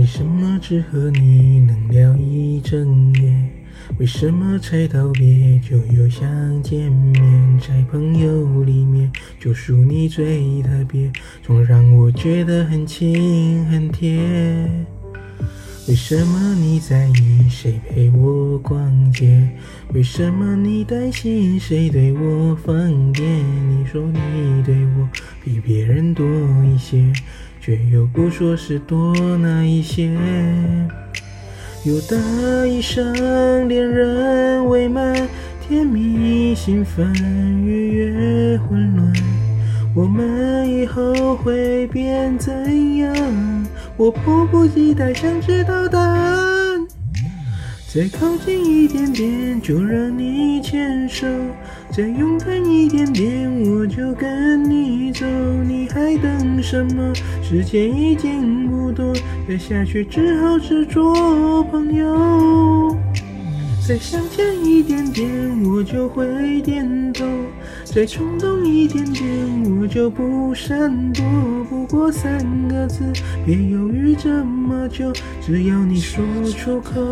为什么只和你能聊一整夜？为什么才道别就又想见面？在朋友里面就数你最特别，总让我觉得很亲很贴。为什么你在意谁陪我逛街？为什么你担心谁对我放电？你说你对我比别人多一些，却又不说是多哪一些。有的一生恋人未满，甜蜜兴奋，愉悦混乱。我们以后会变怎样？我迫不及待想知道答案。再靠近一点点，就让你牵手；再勇敢一点点，我就跟你走。你还等什么？时间已经不多，再下去只好只做朋友。再向前一点点，我就会点头；再冲动一点点，我就不闪躲。不过三个字，别犹豫这么久，只要你说出口，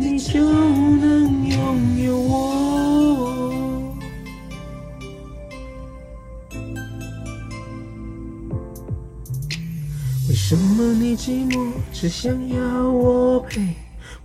你就能拥有我。为什么你寂寞，只想要我陪？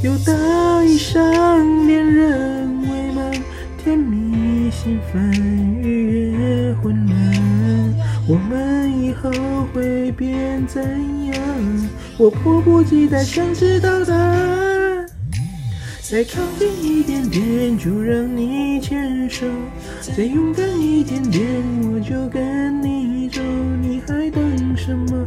有的一生恋人未满，甜蜜兴奋，愉悦混乱。我们以后会变怎样？我迫不及待想知道答案。再靠近一点点，就让你牵手；再勇敢一点点，我就跟你走。你还等什么？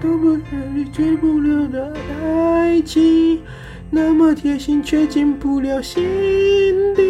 却都不能理解不了的爱情，那么贴心却进不了心底。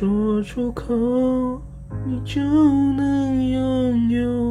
说出口你就能拥有